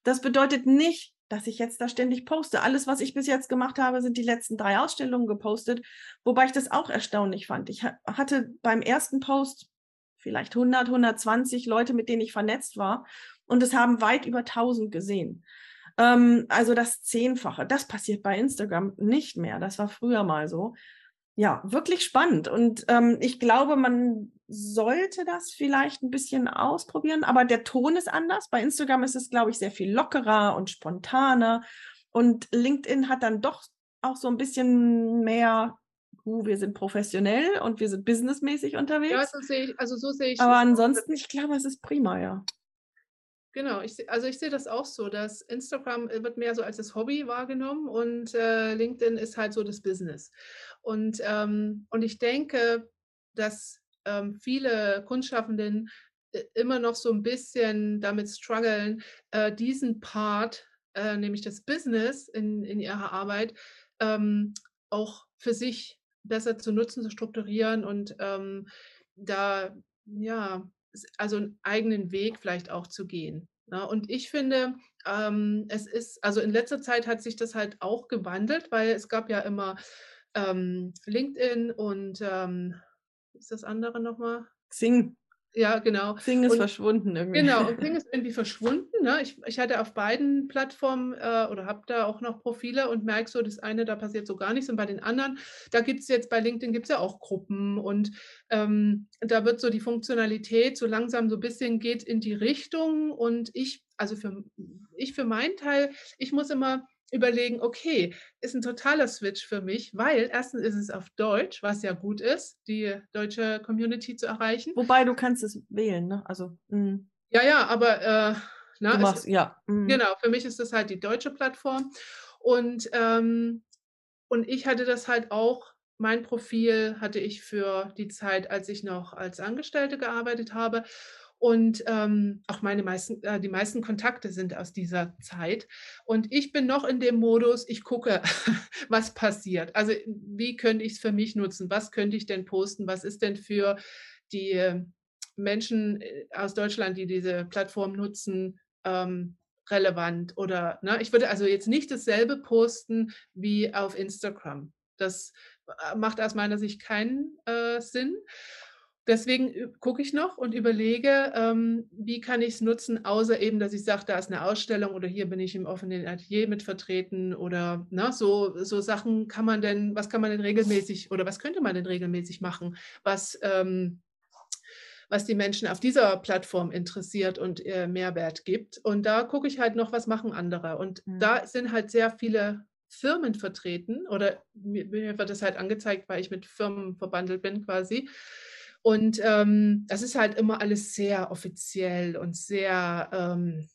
Das bedeutet nicht, dass ich jetzt da ständig poste. Alles, was ich bis jetzt gemacht habe, sind die letzten drei Ausstellungen gepostet, wobei ich das auch erstaunlich fand. Ich hatte beim ersten Post vielleicht 100, 120 Leute, mit denen ich vernetzt war und es haben weit über 1000 gesehen. Ähm, also das Zehnfache. Das passiert bei Instagram nicht mehr. Das war früher mal so. Ja, wirklich spannend. Und ähm, ich glaube, man sollte das vielleicht ein bisschen ausprobieren, aber der Ton ist anders. Bei Instagram ist es, glaube ich, sehr viel lockerer und spontaner. Und LinkedIn hat dann doch auch so ein bisschen mehr, uh, wir sind professionell und wir sind businessmäßig unterwegs. Ja, so sehe ich, also so sehe ich aber ansonsten, ich glaube, es ist prima, ja. Genau, ich, also ich sehe das auch so, dass Instagram äh, wird mehr so als das Hobby wahrgenommen und äh, LinkedIn ist halt so das Business. Und, ähm, und ich denke, dass ähm, viele Kunstschaffenden äh, immer noch so ein bisschen damit strugglen, äh, diesen Part, äh, nämlich das Business in, in ihrer Arbeit, ähm, auch für sich besser zu nutzen, zu strukturieren und ähm, da, ja, also einen eigenen Weg vielleicht auch zu gehen. Ne? Und ich finde, ähm, es ist, also in letzter Zeit hat sich das halt auch gewandelt, weil es gab ja immer ähm, LinkedIn und ähm, ist das andere nochmal? Xing, Ja, genau. Xing ist Und- verschwunden irgendwie. Genau, und Xing ist irgendwie verschwunden. Ne? Ich, ich hatte auf beiden Plattformen äh, oder habe da auch noch Profile und merke so, das eine, da passiert so gar nichts. Und bei den anderen, da gibt es jetzt, bei LinkedIn gibt es ja auch Gruppen und ähm, da wird so die Funktionalität so langsam so ein bisschen geht in die Richtung. Und ich, also für ich für meinen Teil, ich muss immer überlegen, okay, ist ein totaler Switch für mich, weil erstens ist es auf Deutsch, was ja gut ist, die deutsche Community zu erreichen. Wobei du kannst es wählen, ne? Also, mh. Ja, ja, aber äh? Du machst, ist, ja. Mhm. Genau, für mich ist das halt die deutsche Plattform. Und, ähm, und ich hatte das halt auch, mein Profil hatte ich für die Zeit, als ich noch als Angestellte gearbeitet habe. Und ähm, auch meine meisten, äh, die meisten Kontakte sind aus dieser Zeit. Und ich bin noch in dem Modus, ich gucke, was passiert. Also wie könnte ich es für mich nutzen? Was könnte ich denn posten? Was ist denn für die Menschen äh, aus Deutschland, die diese Plattform nutzen, ähm, relevant? Oder ne? ich würde also jetzt nicht dasselbe posten wie auf Instagram. Das äh, macht aus meiner Sicht keinen äh, Sinn. Deswegen gucke ich noch und überlege, ähm, wie kann ich es nutzen, außer eben, dass ich sage, da ist eine Ausstellung oder hier bin ich im offenen Atelier mit vertreten oder ne, so, so Sachen kann man denn, was kann man denn regelmäßig oder was könnte man denn regelmäßig machen, was, ähm, was die Menschen auf dieser Plattform interessiert und äh, Mehrwert gibt. Und da gucke ich halt noch, was machen andere. Und mhm. da sind halt sehr viele Firmen vertreten oder mir, mir wird das halt angezeigt, weil ich mit Firmen verbandelt bin quasi und ähm, das ist halt immer alles sehr offiziell und sehr, ähm,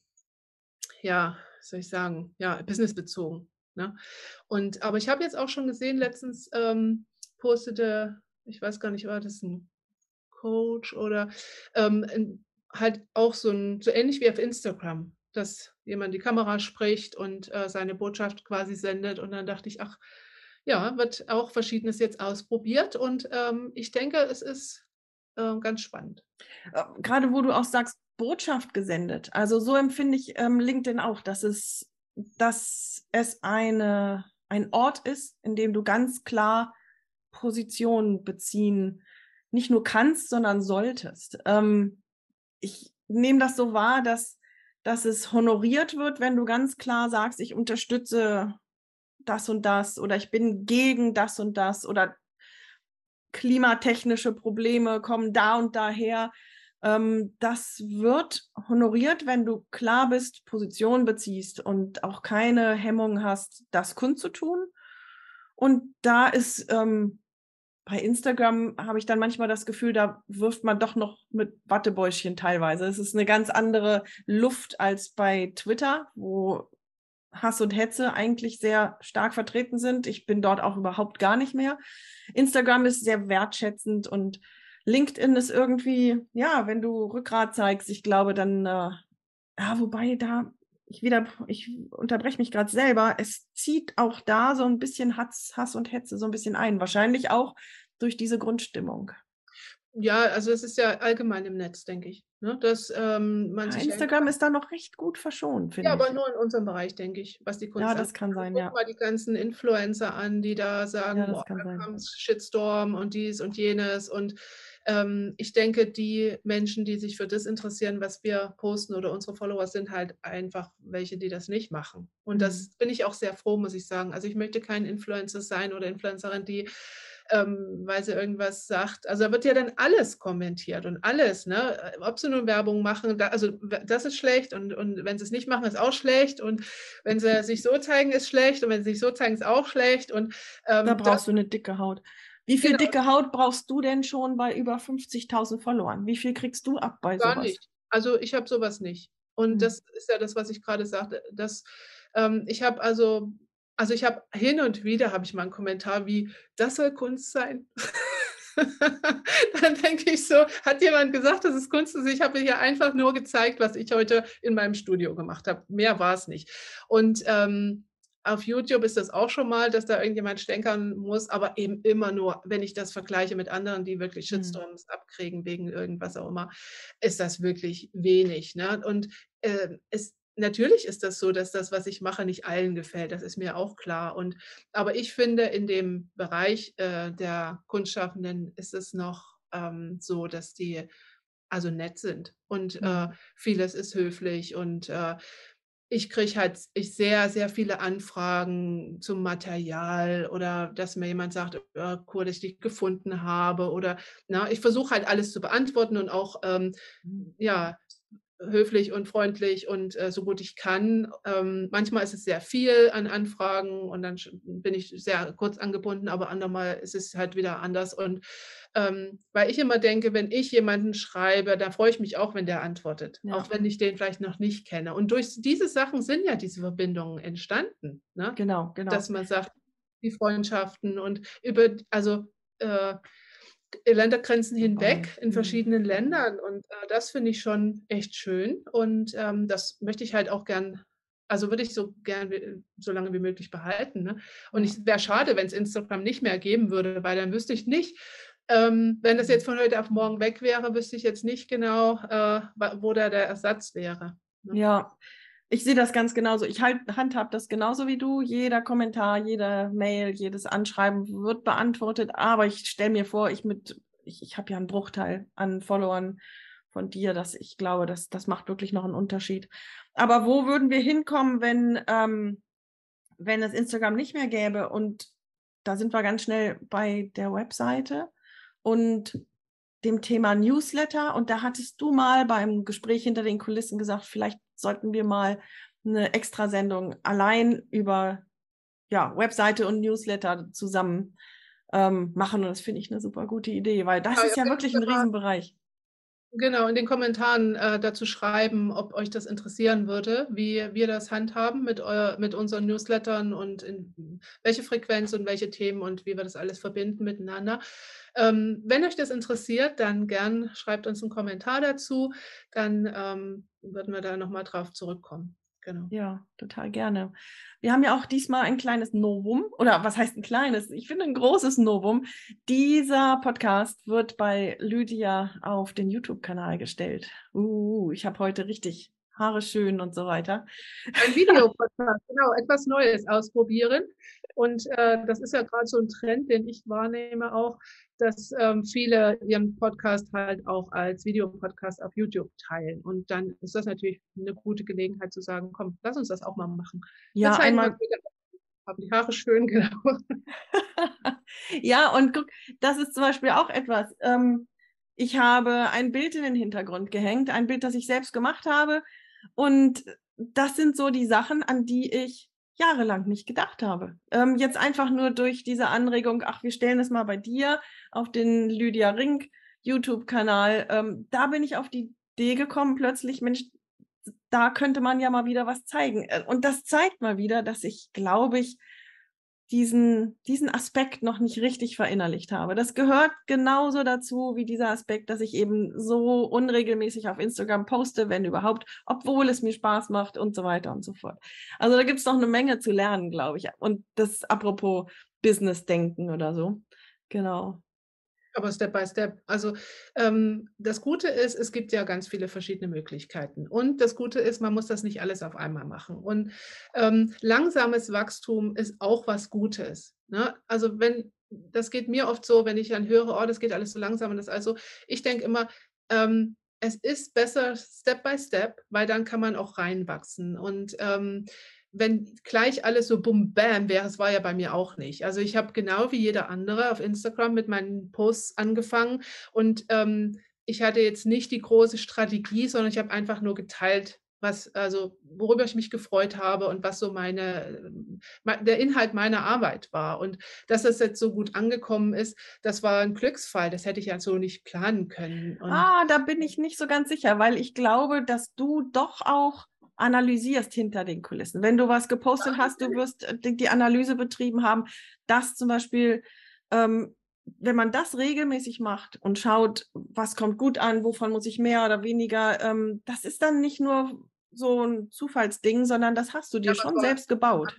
ja, soll ich sagen, ja, businessbezogen. Ne? Und aber ich habe jetzt auch schon gesehen, letztens ähm, postete, ich weiß gar nicht, war das ein Coach oder ähm, halt auch so ein, so ähnlich wie auf Instagram, dass jemand die Kamera spricht und äh, seine Botschaft quasi sendet. Und dann dachte ich, ach, ja, wird auch Verschiedenes jetzt ausprobiert. Und ähm, ich denke, es ist äh, ganz spannend. Äh, gerade wo du auch sagst, Botschaft gesendet. Also so empfinde ich ähm, LinkedIn auch, dass es, dass es eine, ein Ort ist, in dem du ganz klar Positionen beziehen, nicht nur kannst, sondern solltest. Ähm, ich nehme das so wahr, dass, dass es honoriert wird, wenn du ganz klar sagst, ich unterstütze das und das oder ich bin gegen das und das oder klimatechnische Probleme kommen da und daher. Ähm, das wird honoriert, wenn du klar bist, Position beziehst und auch keine Hemmung hast, das kundzutun. Und da ist ähm, bei Instagram habe ich dann manchmal das Gefühl, da wirft man doch noch mit Wattebäuschen teilweise. Es ist eine ganz andere Luft als bei Twitter, wo Hass und Hetze eigentlich sehr stark vertreten sind. Ich bin dort auch überhaupt gar nicht mehr. Instagram ist sehr wertschätzend und LinkedIn ist irgendwie, ja, wenn du Rückgrat zeigst, ich glaube dann, äh, ja, wobei da, ich wieder, ich unterbreche mich gerade selber, es zieht auch da so ein bisschen Hass, Hass und Hetze so ein bisschen ein. Wahrscheinlich auch durch diese Grundstimmung. Ja, also es ist ja allgemein im Netz, denke ich. Ne? Dass, ähm, man ja, Instagram ist da noch recht gut verschont, finde ja, ich. aber nur in unserem Bereich, denke ich, was die Kunst Ja, das kann sein, Guck ja. mal die ganzen Influencer an, die da sagen, Ja, kann da kommt Shitstorm und dies und jenes. Und ähm, ich denke, die Menschen, die sich für das interessieren, was wir posten oder unsere Follower, sind halt einfach welche, die das nicht machen. Und Mhm. das bin ich auch sehr froh, muss ich sagen. Also ich möchte kein Influencer sein oder Influencerin, die ähm, weil sie irgendwas sagt. Also da wird ja dann alles kommentiert und alles, ne? Ob sie nun Werbung machen, da, also das ist schlecht und, und wenn sie es nicht machen, ist auch schlecht und wenn sie sich so zeigen, ist schlecht und wenn sie sich so zeigen, ist auch schlecht und ähm, da brauchst das, du eine dicke Haut. Wie viel genau. dicke Haut brauchst du denn schon bei über 50.000 Followern? Wie viel kriegst du ab bei Gar sowas? nicht. Also ich habe sowas nicht. Und hm. das ist ja das, was ich gerade sagte. Dass, ähm, ich habe also also ich habe hin und wieder habe ich mal einen Kommentar wie, das soll Kunst sein. Dann denke ich so, hat jemand gesagt, das ist Kunst? Also ich habe hier einfach nur gezeigt, was ich heute in meinem Studio gemacht habe. Mehr war es nicht. Und ähm, auf YouTube ist das auch schon mal, dass da irgendjemand stänkern muss, aber eben immer nur, wenn ich das vergleiche mit anderen, die wirklich mhm. Shitstorms mhm. abkriegen wegen irgendwas auch immer, ist das wirklich wenig. Ne? Und äh, es natürlich ist das so, dass das, was ich mache, nicht allen gefällt. Das ist mir auch klar. Und, aber ich finde, in dem Bereich äh, der Kunstschaffenden ist es noch ähm, so, dass die also nett sind und äh, mhm. vieles ist höflich und äh, ich kriege halt ich sehr, sehr viele Anfragen zum Material oder dass mir jemand sagt, oh, cool, dass ich dich gefunden habe oder na, ich versuche halt alles zu beantworten und auch ähm, mhm. ja, höflich und freundlich und äh, so gut ich kann. Ähm, manchmal ist es sehr viel an Anfragen und dann bin ich sehr kurz angebunden, aber andermal ist es halt wieder anders. Und ähm, weil ich immer denke, wenn ich jemanden schreibe, da freue ich mich auch, wenn der antwortet, ja. auch wenn ich den vielleicht noch nicht kenne. Und durch diese Sachen sind ja diese Verbindungen entstanden. Ne? Genau, genau. Dass man sagt, die Freundschaften und über, also äh, Ländergrenzen hinweg in mhm. verschiedenen Ländern. Und äh, das finde ich schon echt schön. Und ähm, das möchte ich halt auch gern, also würde ich so gern so lange wie möglich behalten. Ne? Und es wäre schade, wenn es Instagram nicht mehr geben würde, weil dann wüsste ich nicht, ähm, wenn das jetzt von heute auf morgen weg wäre, wüsste ich jetzt nicht genau, äh, wo da der Ersatz wäre. Ne? Ja, ich sehe das ganz genauso. Ich halt, handhab das genauso wie du. Jeder Kommentar, jede Mail, jedes Anschreiben wird beantwortet. Aber ich stelle mir vor, ich mit, ich, ich habe ja einen Bruchteil an Followern von dir, dass ich glaube, dass das macht wirklich noch einen Unterschied. Aber wo würden wir hinkommen, wenn, ähm, wenn es Instagram nicht mehr gäbe? Und da sind wir ganz schnell bei der Webseite und dem Thema Newsletter. Und da hattest du mal beim Gespräch hinter den Kulissen gesagt, vielleicht sollten wir mal eine Extrasendung allein über ja, Webseite und Newsletter zusammen ähm, machen. Und das finde ich eine super gute Idee, weil das ja, ist ja wirklich ein Riesenbereich. Genau, in den Kommentaren äh, dazu schreiben, ob euch das interessieren würde, wie wir das handhaben mit, euer, mit unseren Newslettern und in welche Frequenz und welche Themen und wie wir das alles verbinden miteinander. Ähm, wenn euch das interessiert, dann gern schreibt uns einen Kommentar dazu, dann ähm, würden wir da nochmal drauf zurückkommen. Genau. Ja, total gerne. Wir haben ja auch diesmal ein kleines Novum, oder was heißt ein kleines? Ich finde ein großes Novum. Dieser Podcast wird bei Lydia auf den YouTube-Kanal gestellt. Uh, ich habe heute richtig Haare schön und so weiter. Ein Videopodcast, genau, etwas Neues ausprobieren. Und äh, das ist ja gerade so ein Trend, den ich wahrnehme auch, dass ähm, viele ihren Podcast halt auch als Videopodcast auf YouTube teilen. Und dann ist das natürlich eine gute Gelegenheit zu sagen, komm, lass uns das auch mal machen. Ja, einmal. Haben die Haare schön, genau. ja, und guck, das ist zum Beispiel auch etwas. Ähm, ich habe ein Bild in den Hintergrund gehängt, ein Bild, das ich selbst gemacht habe. Und das sind so die Sachen, an die ich jahrelang nicht gedacht habe. Ähm, jetzt einfach nur durch diese Anregung, ach, wir stellen es mal bei dir auf den Lydia Rink YouTube-Kanal. Ähm, da bin ich auf die Idee gekommen, plötzlich, Mensch, da könnte man ja mal wieder was zeigen. Äh, und das zeigt mal wieder, dass ich, glaube ich, diesen, diesen Aspekt noch nicht richtig verinnerlicht habe. Das gehört genauso dazu wie dieser Aspekt, dass ich eben so unregelmäßig auf Instagram poste, wenn überhaupt, obwohl es mir Spaß macht und so weiter und so fort. Also da gibt es noch eine Menge zu lernen, glaube ich. Und das apropos Business-Denken oder so. Genau. Aber Step by Step. Also ähm, das Gute ist, es gibt ja ganz viele verschiedene Möglichkeiten. Und das Gute ist, man muss das nicht alles auf einmal machen. Und ähm, langsames Wachstum ist auch was Gutes. Ne? Also wenn, das geht mir oft so, wenn ich dann höre, oh, das geht alles so langsam. Und das also, ich denke immer, ähm, es ist besser Step by Step, weil dann kann man auch reinwachsen. Und ähm, wenn gleich alles so bum bam wäre, es war ja bei mir auch nicht. Also ich habe genau wie jeder andere auf Instagram mit meinen Posts angefangen und ähm, ich hatte jetzt nicht die große Strategie, sondern ich habe einfach nur geteilt, was, also worüber ich mich gefreut habe und was so meine, der Inhalt meiner Arbeit war. Und dass das jetzt so gut angekommen ist, das war ein Glücksfall. Das hätte ich ja so nicht planen können. Und ah, da bin ich nicht so ganz sicher, weil ich glaube, dass du doch auch analysierst hinter den Kulissen. Wenn du was gepostet hast, du wirst äh, die Analyse betrieben haben, dass zum Beispiel, ähm, wenn man das regelmäßig macht und schaut, was kommt gut an, wovon muss ich mehr oder weniger, ähm, das ist dann nicht nur so ein Zufallsding, sondern das hast du dir ja, schon selbst gebaut.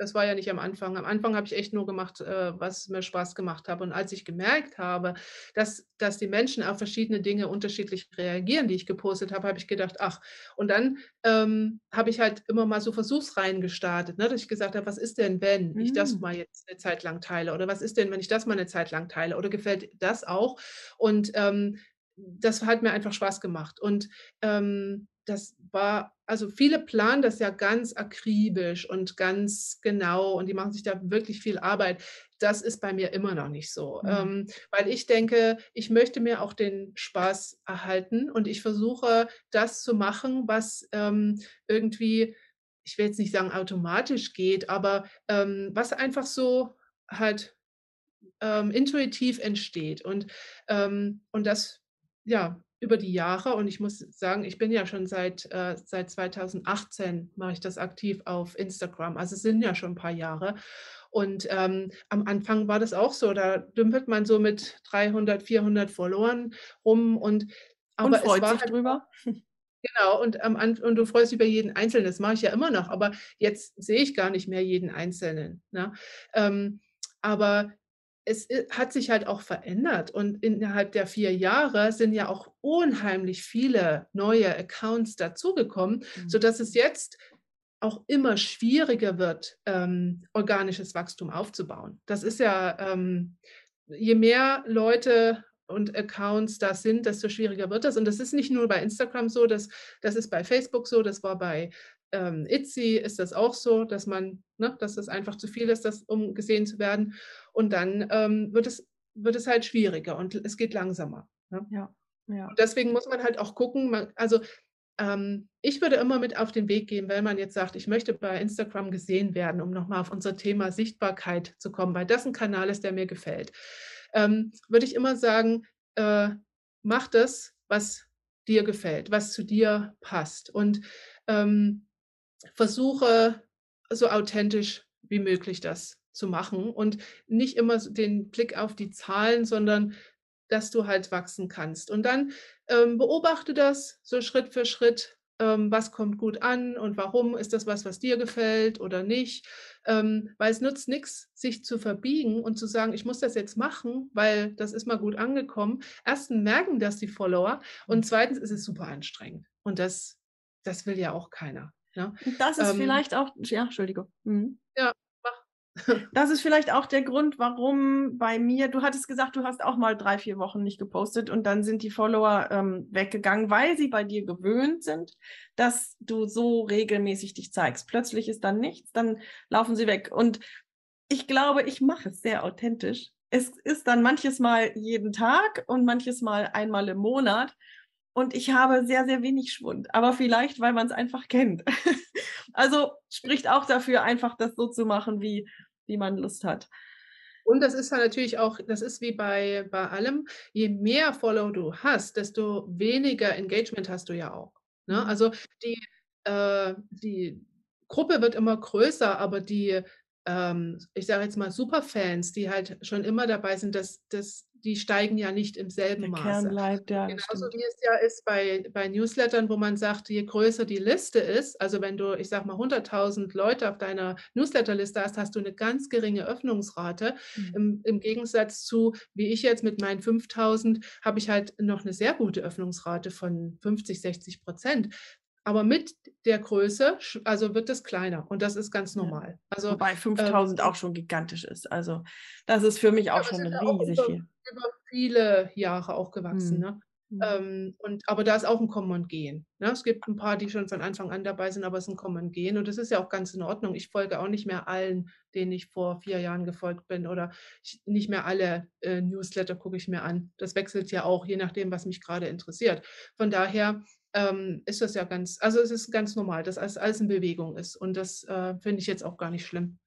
Das war ja nicht am Anfang. Am Anfang habe ich echt nur gemacht, äh, was mir Spaß gemacht habe. Und als ich gemerkt habe, dass, dass die Menschen auf verschiedene Dinge unterschiedlich reagieren, die ich gepostet habe, habe ich gedacht, ach, und dann ähm, habe ich halt immer mal so Versuchsreihen gestartet, ne, dass ich gesagt habe, was ist denn, wenn ich das mm. mal jetzt eine Zeit lang teile? Oder was ist denn, wenn ich das mal eine Zeit lang teile? Oder gefällt das auch? Und ähm, das hat mir einfach Spaß gemacht. Und ähm, das war, also viele planen das ja ganz akribisch und ganz genau und die machen sich da wirklich viel Arbeit. das ist bei mir immer noch nicht so, mhm. ähm, weil ich denke, ich möchte mir auch den Spaß erhalten und ich versuche, das zu machen, was ähm, irgendwie, ich will jetzt nicht sagen automatisch geht, aber ähm, was einfach so halt ähm, intuitiv entsteht und, ähm, und das, ja, über die Jahre und ich muss sagen, ich bin ja schon seit, äh, seit 2018 mache ich das aktiv auf Instagram. Also es sind ja schon ein paar Jahre. Und ähm, am Anfang war das auch so, da dümpelt man so mit 300, 400 Followern rum und aber und freut es war sich halt, drüber. Genau, und, am und du freust dich über jeden Einzelnen, das mache ich ja immer noch, aber jetzt sehe ich gar nicht mehr jeden Einzelnen. Ne? Ähm, aber es hat sich halt auch verändert und innerhalb der vier Jahre sind ja auch unheimlich viele neue Accounts dazugekommen, mhm. sodass es jetzt auch immer schwieriger wird, ähm, organisches Wachstum aufzubauen. Das ist ja, ähm, je mehr Leute und Accounts da sind, desto schwieriger wird das. Und das ist nicht nur bei Instagram so, das, das ist bei Facebook so, das war bei ähm, Itzy ist das auch so, dass man, ne, dass das einfach zu viel ist, das, um gesehen zu werden. Und dann ähm, wird, es, wird es halt schwieriger und es geht langsamer. Ne? Ja, ja. Und deswegen muss man halt auch gucken, man, also ähm, ich würde immer mit auf den Weg gehen, wenn man jetzt sagt, ich möchte bei Instagram gesehen werden, um nochmal auf unser Thema Sichtbarkeit zu kommen, weil das ein Kanal ist, der mir gefällt, ähm, würde ich immer sagen, äh, mach das, was dir gefällt, was zu dir passt. Und ähm, versuche so authentisch wie möglich das zu machen und nicht immer den Blick auf die Zahlen, sondern dass du halt wachsen kannst. Und dann ähm, beobachte das so Schritt für Schritt, ähm, was kommt gut an und warum ist das was, was dir gefällt oder nicht. Ähm, weil es nutzt nichts, sich zu verbiegen und zu sagen, ich muss das jetzt machen, weil das ist mal gut angekommen. Erstens merken das die Follower und mhm. zweitens ist es super anstrengend. Und das, das will ja auch keiner. Ja? Das ist ähm, vielleicht auch, ja, Entschuldigung. Mhm. Ja, das ist vielleicht auch der Grund, warum bei mir, du hattest gesagt, du hast auch mal drei, vier Wochen nicht gepostet und dann sind die Follower ähm, weggegangen, weil sie bei dir gewöhnt sind, dass du so regelmäßig dich zeigst. Plötzlich ist dann nichts, dann laufen sie weg. Und ich glaube, ich mache es sehr authentisch. Es ist dann manches Mal jeden Tag und manches Mal einmal im Monat und ich habe sehr, sehr wenig Schwund. Aber vielleicht, weil man es einfach kennt. also spricht auch dafür, einfach das so zu machen, wie, wie man Lust hat. Und das ist ja natürlich auch, das ist wie bei, bei allem, je mehr Follow du hast, desto weniger Engagement hast du ja auch. Ne? Mhm. Also die, äh, die Gruppe wird immer größer, aber die, ähm, ich sage jetzt mal, Superfans, die halt schon immer dabei sind, das, das die steigen ja nicht im selben Der Maße. Kern bleibt, ja, Genauso wie es ja ist bei, bei Newslettern, wo man sagt, je größer die Liste ist, also wenn du, ich sag mal, 100.000 Leute auf deiner Newsletterliste hast, hast du eine ganz geringe Öffnungsrate. Mhm. Im, Im Gegensatz zu, wie ich jetzt mit meinen 5.000, habe ich halt noch eine sehr gute Öffnungsrate von 50, 60 Prozent. Aber mit der Größe, also wird es kleiner und das ist ganz normal. Also, Wobei 5000 ähm, auch schon gigantisch ist. Also das ist für mich auch schon riesig über, viel. Über viele Jahre auch gewachsen. Hm. Ne? Hm. Ähm, und, aber da ist auch ein Kommen und Gehen. Ne? Es gibt ein paar, die schon von Anfang an dabei sind, aber es ist ein Kommen und Gehen. Und das ist ja auch ganz in Ordnung. Ich folge auch nicht mehr allen, denen ich vor vier Jahren gefolgt bin. Oder ich, nicht mehr alle äh, Newsletter gucke ich mir an. Das wechselt ja auch, je nachdem, was mich gerade interessiert. Von daher ähm, ist das ja ganz, also es ist ganz normal, dass alles, alles in Bewegung ist. Und das äh, finde ich jetzt auch gar nicht schlimm.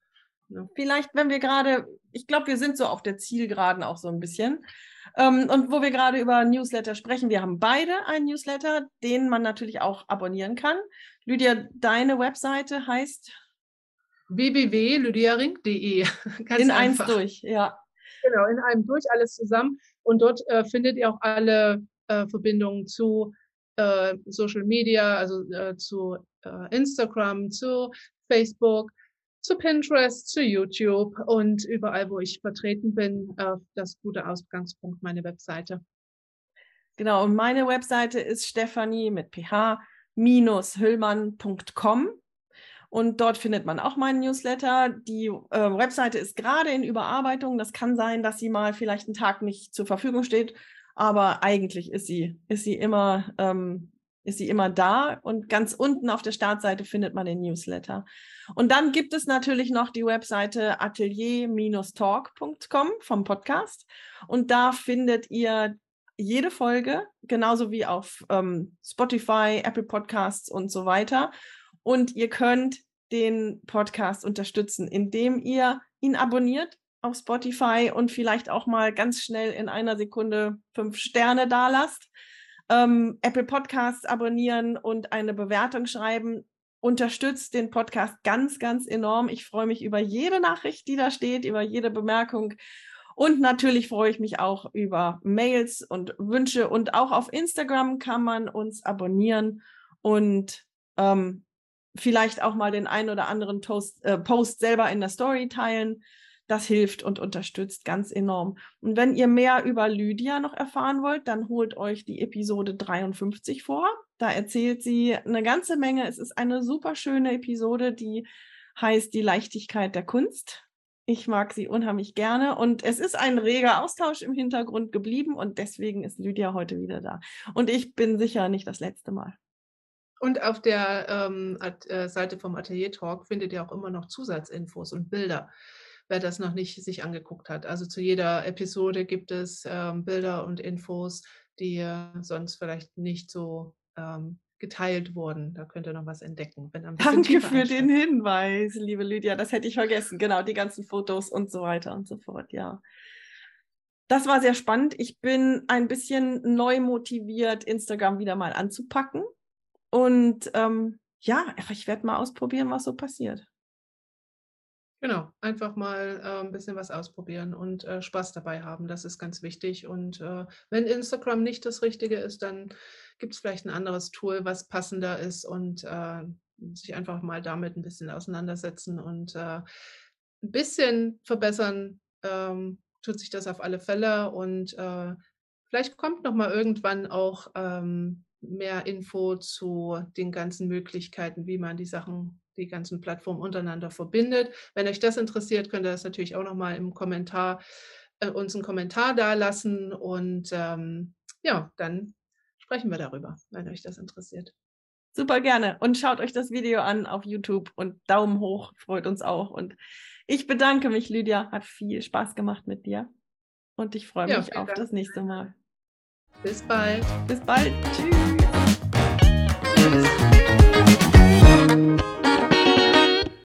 Ne? Vielleicht, wenn wir gerade, ich glaube, wir sind so auf der Zielgeraden auch so ein bisschen. Ähm, und wo wir gerade über Newsletter sprechen, wir haben beide einen Newsletter, den man natürlich auch abonnieren kann. Lydia, deine Webseite heißt www.lydiaring.de. in einfach. eins durch, ja. Genau, in einem durch, alles zusammen. Und dort äh, findet ihr auch alle äh, Verbindungen zu äh, Social Media, also äh, zu äh, Instagram, zu Facebook, zu Pinterest, zu YouTube und überall, wo ich vertreten bin, das gute Ausgangspunkt, meine Webseite. Genau, und meine Webseite ist Stefanie mit ph-hüllmann.com. Und dort findet man auch meinen Newsletter. Die äh, Webseite ist gerade in Überarbeitung. Das kann sein, dass sie mal vielleicht einen Tag nicht zur Verfügung steht aber eigentlich ist sie, ist sie immer ähm, ist sie immer da und ganz unten auf der Startseite findet man den Newsletter. Und dann gibt es natürlich noch die Webseite atelier-talk.com vom Podcast und da findet ihr jede Folge, genauso wie auf ähm, Spotify, Apple Podcasts und so weiter. Und ihr könnt den Podcast unterstützen, indem ihr ihn abonniert auf Spotify und vielleicht auch mal ganz schnell in einer Sekunde fünf Sterne dalasst. Ähm, Apple Podcasts abonnieren und eine Bewertung schreiben unterstützt den Podcast ganz, ganz enorm. Ich freue mich über jede Nachricht, die da steht, über jede Bemerkung. Und natürlich freue ich mich auch über Mails und Wünsche. Und auch auf Instagram kann man uns abonnieren und ähm, vielleicht auch mal den einen oder anderen Toast, äh, Post selber in der Story teilen. Das hilft und unterstützt ganz enorm. Und wenn ihr mehr über Lydia noch erfahren wollt, dann holt euch die Episode 53 vor. Da erzählt sie eine ganze Menge. Es ist eine super schöne Episode, die heißt Die Leichtigkeit der Kunst. Ich mag sie unheimlich gerne und es ist ein reger Austausch im Hintergrund geblieben und deswegen ist Lydia heute wieder da. Und ich bin sicher nicht das letzte Mal. Und auf der ähm, äh, Seite vom Atelier Talk findet ihr auch immer noch Zusatzinfos und Bilder wer das noch nicht sich angeguckt hat. Also zu jeder Episode gibt es ähm, Bilder und Infos, die äh, sonst vielleicht nicht so ähm, geteilt wurden. Da könnt ihr noch was entdecken. Danke für den Hinweis, liebe Lydia. Das hätte ich vergessen. Genau, die ganzen Fotos und so weiter und so fort, ja. Das war sehr spannend. Ich bin ein bisschen neu motiviert, Instagram wieder mal anzupacken. Und ähm, ja, ich werde mal ausprobieren, was so passiert. Genau, einfach mal äh, ein bisschen was ausprobieren und äh, Spaß dabei haben. Das ist ganz wichtig. Und äh, wenn Instagram nicht das Richtige ist, dann gibt es vielleicht ein anderes Tool, was passender ist und äh, sich einfach mal damit ein bisschen auseinandersetzen und äh, ein bisschen verbessern ähm, tut sich das auf alle Fälle. Und äh, vielleicht kommt noch mal irgendwann auch ähm, mehr Info zu den ganzen Möglichkeiten, wie man die Sachen die ganzen Plattformen untereinander verbindet. Wenn euch das interessiert, könnt ihr das natürlich auch nochmal im Kommentar, äh, uns einen Kommentar da lassen und ähm, ja, dann sprechen wir darüber, wenn euch das interessiert. Super gerne und schaut euch das Video an auf YouTube und Daumen hoch, freut uns auch. Und ich bedanke mich, Lydia, hat viel Spaß gemacht mit dir und ich freue mich ja, auf Dank. das nächste Mal. Bis bald. Bis bald. Tschüss. Tschüss.